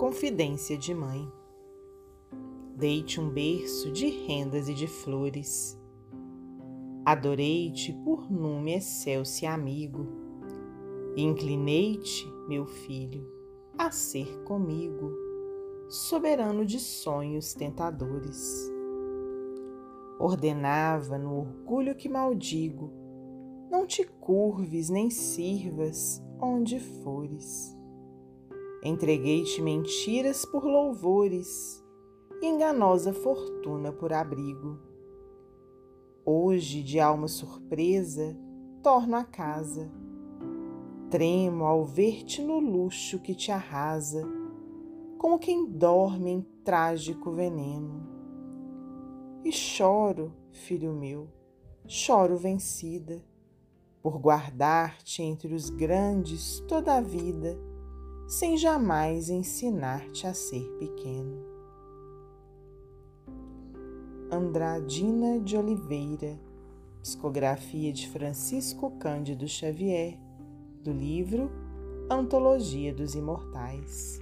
Confidência de Mãe. Dei-te um berço de rendas e de flores. Adorei-te por nume excelso e amigo. Inclinei-te, meu filho, a ser comigo, soberano de sonhos tentadores. Ordenava no orgulho que maldigo, não te curves nem sirvas onde fores Entreguei-te mentiras por louvores e enganosa fortuna por abrigo. Hoje, de alma surpresa, torno a casa. Tremo ao ver-te no luxo que te arrasa, como quem dorme em trágico veneno. E choro, filho meu, choro vencida, por guardar-te entre os grandes toda a vida sem jamais ensinar-te a ser pequeno. Andradina de Oliveira, psicografia de Francisco Cândido Xavier, do livro Antologia dos Imortais.